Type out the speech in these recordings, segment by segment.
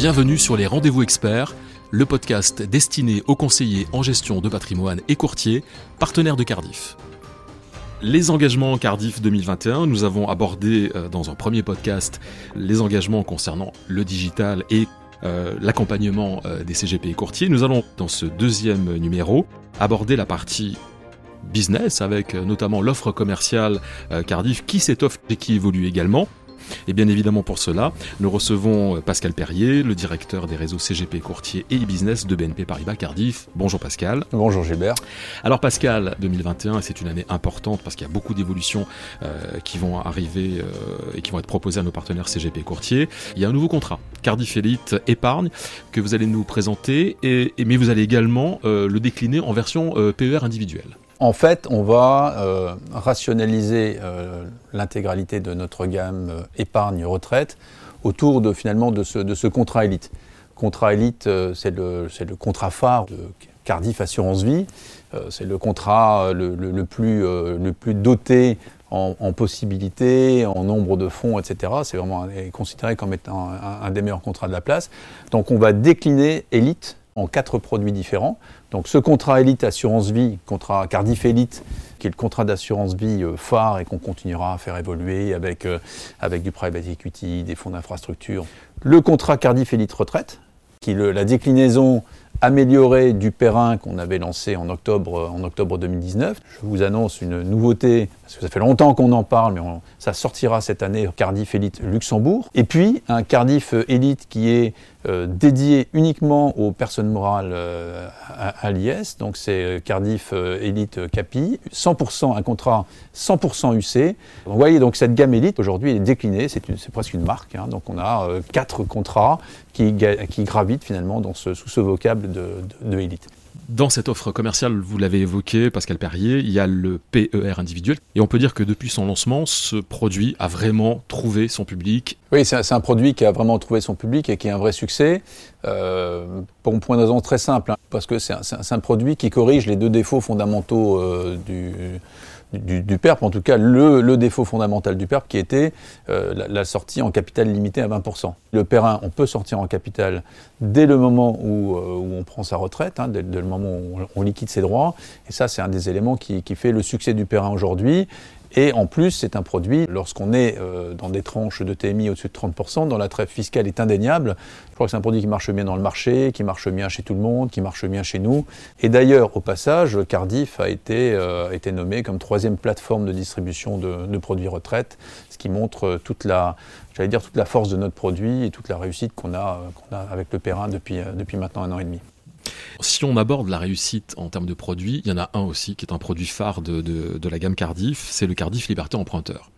Bienvenue sur les Rendez-vous Experts, le podcast destiné aux conseillers en gestion de patrimoine et courtiers, partenaires de Cardiff. Les engagements Cardiff 2021, nous avons abordé euh, dans un premier podcast les engagements concernant le digital et euh, l'accompagnement euh, des CGP et courtiers. Nous allons dans ce deuxième numéro aborder la partie business avec notamment l'offre commerciale Cardiff qui s'étoffe et qui évolue également. Et bien évidemment pour cela, nous recevons euh, Pascal Perrier, le directeur des réseaux CGP Courtier et e-business de BNP Paribas Cardiff. Bonjour Pascal. Bonjour Gilbert. Alors Pascal, 2021, c'est une année importante parce qu'il y a beaucoup d'évolutions euh, qui vont arriver euh, et qui vont être proposées à nos partenaires CGP Courtier. Il y a un nouveau contrat, Cardiff Elite Épargne, que vous allez nous présenter, et, mais vous allez également le décliner en version PER individuelle. En fait, on va euh, rationaliser euh, l'intégralité de notre gamme euh, épargne-retraite autour de finalement de ce, contrat élite. Contrat élite, c'est le, contrat phare de Cardiff Assurance Vie. c'est le contrat le, plus, doté en, possibilités, en nombre de fonds, etc. C'est vraiment considéré comme étant un, un, des meilleurs contrats de la place. Donc on va décliner élite quatre produits différents. Donc ce contrat Elite Assurance Vie, contrat Cardiff Elite, qui est le contrat d'assurance vie euh, phare et qu'on continuera à faire évoluer avec, euh, avec du private equity, des fonds d'infrastructure. Le contrat Cardiff Elite Retraite, qui est la déclinaison améliorée du Perrin qu'on avait lancé en octobre, en octobre 2019. Je vous annonce une nouveauté, parce que ça fait longtemps qu'on en parle, mais ça sortira cette année, Cardiff Elite Luxembourg. Et puis un Cardiff Elite qui est euh, dédié uniquement aux personnes morales euh, à, l'IS, donc c'est euh, Cardiff Elite Capi, 100% un contrat 100% UC. Vous voyez donc cette gamme Elite aujourd'hui est déclinée, c'est presque une marque, hein. donc on a quatre contrats qui, qui, gravitent finalement dans ce, sous ce vocable de, de, de Elite. Dans cette offre commerciale, vous l'avez évoqué, Pascal Perrier, il y a le PER individuel. Et on peut dire que depuis son lancement, ce produit a vraiment trouvé son public. Oui, c'est un, produit qui a vraiment trouvé son public et qui est un vrai succès. Euh, pour, une raison très simple, hein, parce que c'est un, produit qui corrige les deux défauts fondamentaux euh, du du, du, PERP, en tout cas le, défaut fondamental du PERP qui était euh, la, sortie en capital limité à 20%. Le PERIN, on peut sortir en capital dès le moment où, euh, on prend sa retraite, hein, dès, le moment où on, liquide ses droits, et ça c'est un des éléments qui, qui fait le succès du PERIN aujourd'hui, et en plus, c'est un produit, lorsqu'on est euh, dans des tranches de TMI au-dessus de 30%, dont la trêve fiscale est indéniable. Je crois que c'est un produit qui marche bien dans le marché, qui marche bien chez tout le monde, qui marche bien chez nous. Et d'ailleurs, au passage, Cardiff a été, euh, été nommé comme troisième plateforme de distribution de, produits retraite, ce qui montre toute la, j'allais dire, toute la force de notre produit et toute la réussite qu'on a, avec le Perrin depuis maintenant un an et demi. Si on aborde la réussite en termes de produits, il y en a un aussi qui est un produit phare de, la gamme Cardiff, c'est le Cardiff Liberté Emprunteur.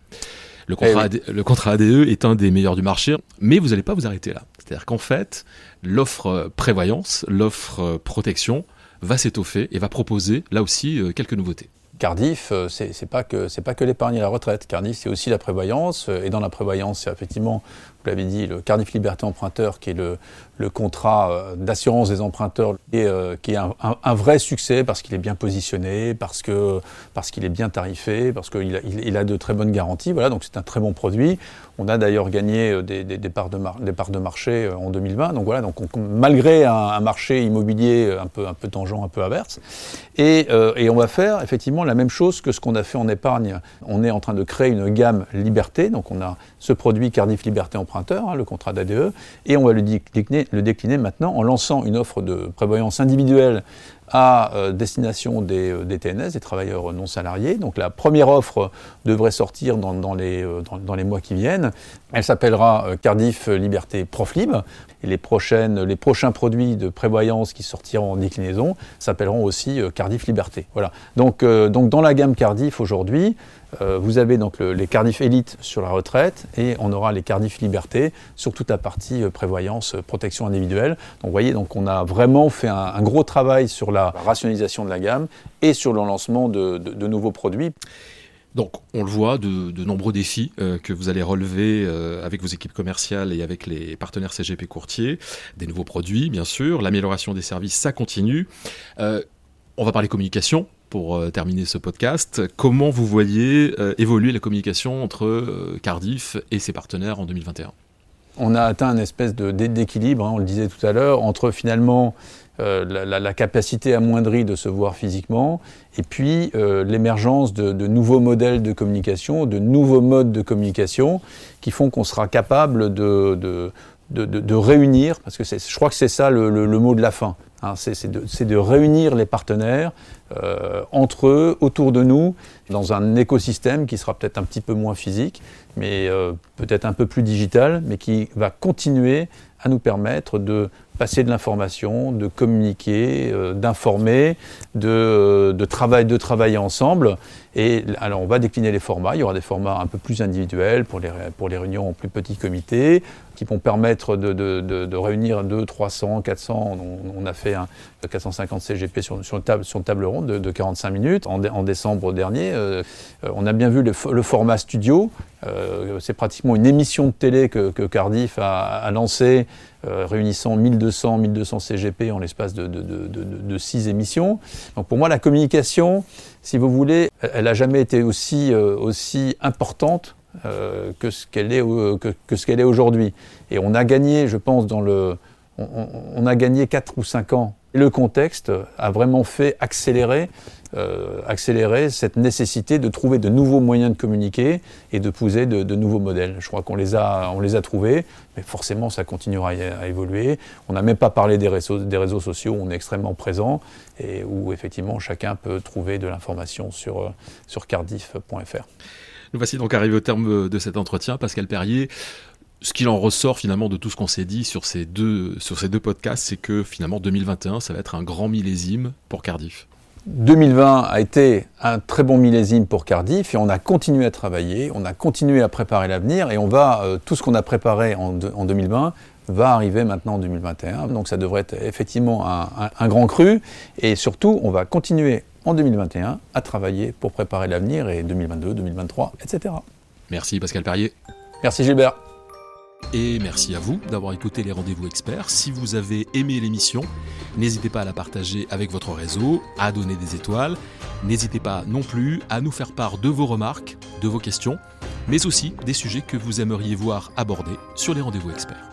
Le contrat, eh le contrat ADE est un des meilleurs du marché, mais vous n'allez pas vous arrêter là. C'est-à-dire qu'en fait, l'offre prévoyance, l'offre protection va s'étoffer et va proposer là aussi euh, quelques nouveautés. Cardiff, euh, c'est pas que c'est pas que l'épargne et la retraite. Cardiff, c'est aussi la prévoyance. Euh, et dans la prévoyance, c'est effectivement, vous l'avez dit, le Cardiff Liberté Emprunteur, qui est le, le contrat euh, d'assurance des emprunteurs, et, qui est un, un, vrai succès parce qu'il est bien positionné, parce que parce qu'il est bien tarifé, parce qu'il a, il, a de très bonnes garanties. Voilà, donc c'est un très bon produit. On a d'ailleurs gagné des, des, des, parts de parts de marché en 2020. Donc voilà, donc malgré un, marché immobilier un peu un peu tangent, un peu averse, et, et on va faire effectivement la même chose que ce qu'on a fait en épargne. On est en train de créer une gamme liberté, donc on a ce produit Cardiff Liberté Emprunteur, hein, le contrat d'ADE, et on va le décliner, le décliner maintenant en lançant une offre de prévoyance individuelle à euh, destination des, euh, des, TNS, des travailleurs non salariés. Donc la première offre devrait sortir dans, les, euh, dans, les, mois qui viennent. Elle s'appellera Cardiff Liberté Proflib. Et les, prochaines, les prochains produits de prévoyance qui sortiront en déclinaison s'appelleront aussi Cardiff Liberté. Voilà. Donc, donc dans la gamme Cardiff aujourd'hui, euh, vous avez donc les Cardiff Elite sur la retraite et on aura les Cardiff Liberté sur toute la partie euh, prévoyance, euh, protection individuelle. Donc vous voyez, donc on a vraiment fait un, gros travail sur la rationalisation de la gamme et sur le lancement de, nouveaux produits. Donc, on le voit, de, nombreux défis que vous allez relever avec vos équipes commerciales et avec les partenaires CGP courtiers, des nouveaux produits, bien sûr, l'amélioration des services, ça continue. on va parler communication, pour euh, terminer ce podcast. Comment vous voyez euh, évoluer la communication entre euh, Cardiff et ses partenaires en 2021 On a atteint un espèce d'équilibre, hein, on le disait tout à l'heure, entre finalement euh, la, capacité amoindrie de se voir physiquement, et puis l'émergence de, nouveaux modèles de communication, de nouveaux modes de communication, qui font qu'on sera capable de, de, réunir, parce que je crois que c'est ça le, mot de la fin, hein, c'est de, réunir les partenaires euh, entre eux, autour de nous, dans un écosystème qui sera peut-être un petit peu moins physique, mais peut-être un peu plus digital, mais qui va continuer à nous permettre de passer de l'information, de communiquer, euh, d'informer, de, euh, de, travail, de travailler ensemble. Et alors on va décliner les formats. Il y aura des formats un peu plus individuels pour les, pour les réunions en plus petits comités qui vont permettre de, réunir 2, 300, 400. On, a fait un 450 CGP sur, une, table, sur une table ronde de, 45 minutes en, décembre dernier. Euh, on a bien vu le, format studio. C'est pratiquement une émission de télé que, Cardiff a, a lancée euh, réunissant 1200, 1200 CGP en l'espace de, de, six émissions. Donc pour moi, la communication, si vous voulez, elle n'a jamais été euh, aussi importante euh, que ce qu'elle est, aujourd'hui. Et on a gagné, je pense, dans le, on, a gagné 4 ou 5 ans. Et le contexte a vraiment fait accélérer euh, accélérer cette nécessité de trouver de nouveaux moyens de communiquer et de poser de, nouveaux modèles. Je crois qu'on les a, les a trouvés, mais forcément ça continuera à, évoluer. On n'a même pas parlé des réseaux, des réseaux sociaux où on est extrêmement présent et où effectivement chacun peut trouver de l'information sur, euh, sur cardiff.fr. Nous voici donc arrivés au terme de cet entretien. Pascal Perrier, ce qu'il en ressort finalement de tout ce qu'on s'est dit sur ces deux, sur ces deux podcasts, c'est que finalement 2021, ça va être un grand millésime pour Cardiff. 2020 a été un très bon millésime pour Cardiff et on a continué à travailler, on a continué à préparer l'avenir et on va, euh, tout ce qu'on a préparé en, 2020 va arriver maintenant en 2021. Donc ça devrait être effectivement un, grand cru et surtout on va continuer en 2021 à travailler pour préparer l'avenir et 2022, 2023, etc. Merci Pascal Perrier. Merci Gilbert. Et merci à vous d'avoir écouté les rendez-vous experts. Si vous avez aimé l'émission, n'hésitez pas à la partager avec votre réseau, à donner des étoiles. N'hésitez pas non plus à nous faire part de vos remarques, de vos questions, mais aussi des sujets que vous aimeriez voir abordés sur les rendez-vous experts.